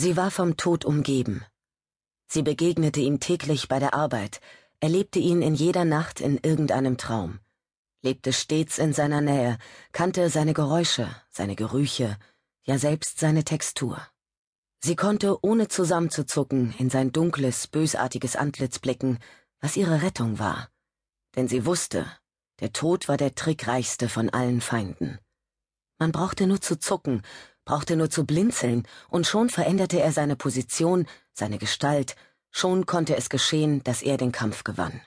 Sie war vom Tod umgeben. Sie begegnete ihm täglich bei der Arbeit, erlebte ihn in jeder Nacht in irgendeinem Traum, lebte stets in seiner Nähe, kannte seine Geräusche, seine Gerüche, ja selbst seine Textur. Sie konnte ohne zusammenzuzucken in sein dunkles, bösartiges Antlitz blicken, was ihre Rettung war. Denn sie wusste, der Tod war der trickreichste von allen Feinden. Man brauchte nur zu zucken, brauchte nur zu blinzeln, und schon veränderte er seine Position, seine Gestalt, schon konnte es geschehen, dass er den Kampf gewann.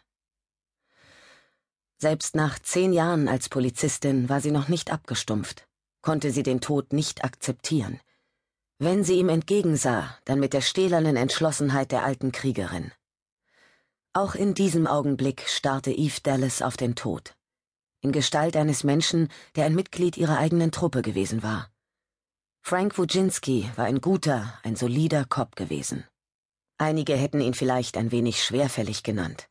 Selbst nach zehn Jahren als Polizistin war sie noch nicht abgestumpft, konnte sie den Tod nicht akzeptieren. Wenn sie ihm entgegensah, dann mit der stählernen Entschlossenheit der alten Kriegerin. Auch in diesem Augenblick starrte Eve Dallas auf den Tod. In Gestalt eines Menschen, der ein Mitglied ihrer eigenen Truppe gewesen war. Frank Wujinski war ein guter, ein solider Cop gewesen. Einige hätten ihn vielleicht ein wenig schwerfällig genannt.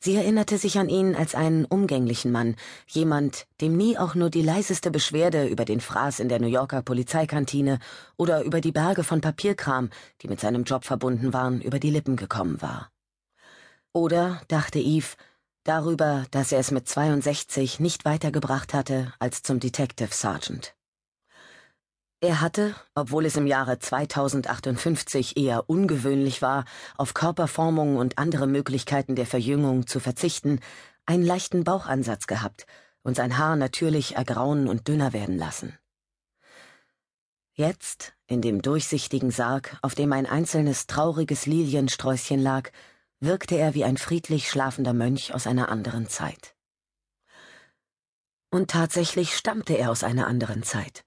Sie erinnerte sich an ihn als einen umgänglichen Mann, jemand, dem nie auch nur die leiseste Beschwerde über den Fraß in der New Yorker Polizeikantine oder über die Berge von Papierkram, die mit seinem Job verbunden waren, über die Lippen gekommen war. Oder, dachte Eve, darüber, dass er es mit 62 nicht weitergebracht hatte als zum Detective Sergeant. Er hatte, obwohl es im Jahre 2058 eher ungewöhnlich war, auf Körperformung und andere Möglichkeiten der Verjüngung zu verzichten, einen leichten Bauchansatz gehabt und sein Haar natürlich ergrauen und dünner werden lassen. Jetzt, in dem durchsichtigen Sarg, auf dem ein einzelnes trauriges Liliensträußchen lag, wirkte er wie ein friedlich schlafender Mönch aus einer anderen Zeit. Und tatsächlich stammte er aus einer anderen Zeit.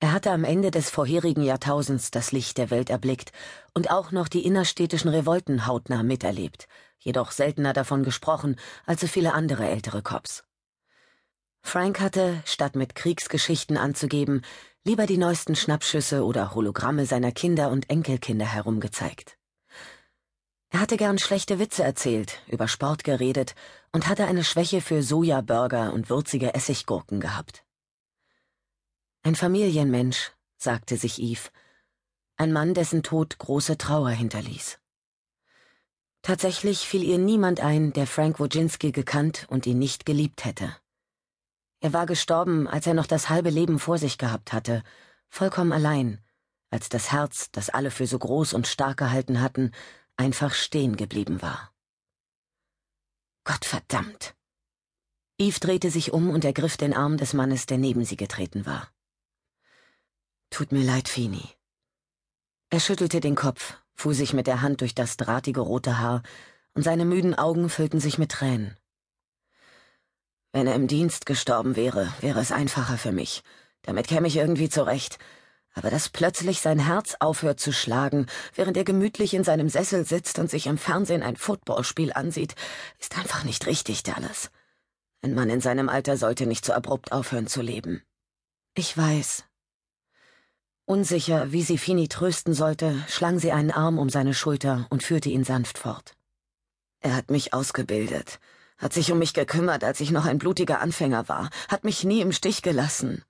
Er hatte am Ende des vorherigen Jahrtausends das Licht der Welt erblickt und auch noch die innerstädtischen Revolten hautnah miterlebt, jedoch seltener davon gesprochen als so viele andere ältere Cops. Frank hatte, statt mit Kriegsgeschichten anzugeben, lieber die neuesten Schnappschüsse oder Hologramme seiner Kinder und Enkelkinder herumgezeigt. Er hatte gern schlechte Witze erzählt, über Sport geredet und hatte eine Schwäche für Sojaburger und würzige Essiggurken gehabt. Ein Familienmensch, sagte sich Eve. Ein Mann, dessen Tod große Trauer hinterließ. Tatsächlich fiel ihr niemand ein, der Frank Wojcinski gekannt und ihn nicht geliebt hätte. Er war gestorben, als er noch das halbe Leben vor sich gehabt hatte, vollkommen allein, als das Herz, das alle für so groß und stark gehalten hatten, einfach stehen geblieben war. Gott verdammt! Eve drehte sich um und ergriff den Arm des Mannes, der neben sie getreten war. Tut mir leid, Fini. Er schüttelte den Kopf, fuhr sich mit der Hand durch das drahtige rote Haar, und seine müden Augen füllten sich mit Tränen. Wenn er im Dienst gestorben wäre, wäre es einfacher für mich. Damit käme ich irgendwie zurecht. Aber dass plötzlich sein Herz aufhört zu schlagen, während er gemütlich in seinem Sessel sitzt und sich im Fernsehen ein Footballspiel ansieht, ist einfach nicht richtig, Dallas. Ein Mann in seinem Alter sollte nicht so abrupt aufhören zu leben. Ich weiß, Unsicher, wie sie Fini trösten sollte, schlang sie einen Arm um seine Schulter und führte ihn sanft fort. Er hat mich ausgebildet, hat sich um mich gekümmert, als ich noch ein blutiger Anfänger war, hat mich nie im Stich gelassen.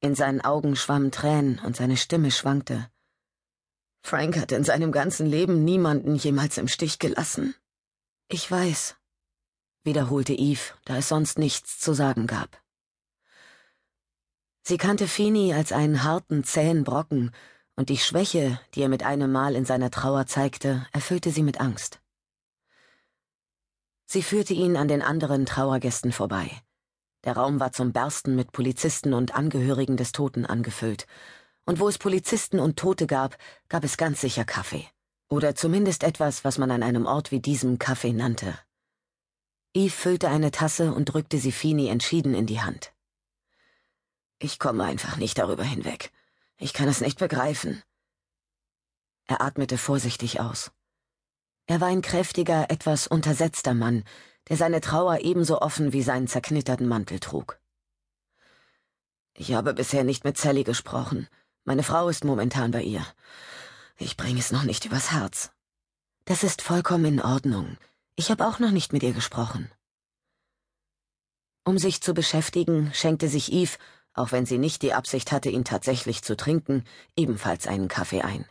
In seinen Augen schwammen Tränen und seine Stimme schwankte. Frank hat in seinem ganzen Leben niemanden jemals im Stich gelassen. Ich weiß, wiederholte Eve, da es sonst nichts zu sagen gab. Sie kannte Fini als einen harten, zähen Brocken, und die Schwäche, die er mit einem Mal in seiner Trauer zeigte, erfüllte sie mit Angst. Sie führte ihn an den anderen Trauergästen vorbei. Der Raum war zum Bersten mit Polizisten und Angehörigen des Toten angefüllt, und wo es Polizisten und Tote gab, gab es ganz sicher Kaffee. Oder zumindest etwas, was man an einem Ort wie diesem Kaffee nannte. Eve füllte eine Tasse und drückte sie Fini entschieden in die Hand. Ich komme einfach nicht darüber hinweg. Ich kann es nicht begreifen. Er atmete vorsichtig aus. Er war ein kräftiger, etwas untersetzter Mann, der seine Trauer ebenso offen wie seinen zerknitterten Mantel trug. Ich habe bisher nicht mit Sally gesprochen. Meine Frau ist momentan bei ihr. Ich bringe es noch nicht übers Herz. Das ist vollkommen in Ordnung. Ich habe auch noch nicht mit ihr gesprochen. Um sich zu beschäftigen, schenkte sich Eve auch wenn sie nicht die Absicht hatte, ihn tatsächlich zu trinken, ebenfalls einen Kaffee ein.